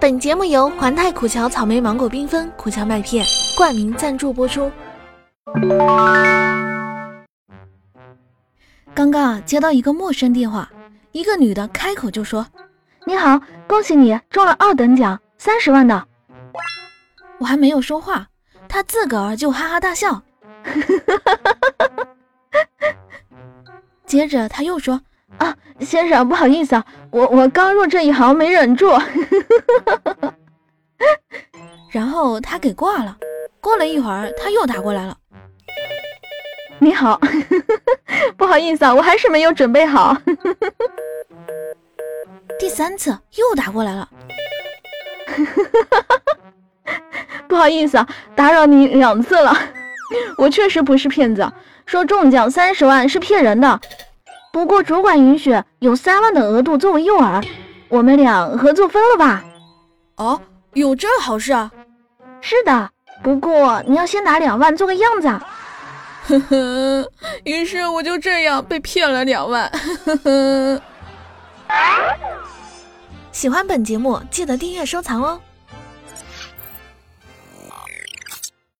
本节目由环太苦荞草莓芒果缤纷苦荞麦片冠名赞助播出。刚刚啊，接到一个陌生电话，一个女的开口就说：“你好，恭喜你中了二等奖，三十万的。”我还没有说话，她自个儿就哈哈大笑。接着他又说：“啊，先生，不好意思啊，我我刚入这一行没忍住。”然后他给挂了。过了一会儿，他又打过来了。你好，不好意思啊，我还是没有准备好。第三次又打过来了。不好意思啊，打扰你两次了。我确实不是骗子，说中奖三十万是骗人的。不过主管允许有三万的额度作为诱饵，我们俩合作分了吧？哦，有这好事啊？是的，不过你要先拿两万做个样子。呵呵，于是我就这样被骗了两万。呵呵。喜欢本节目，记得订阅收藏哦。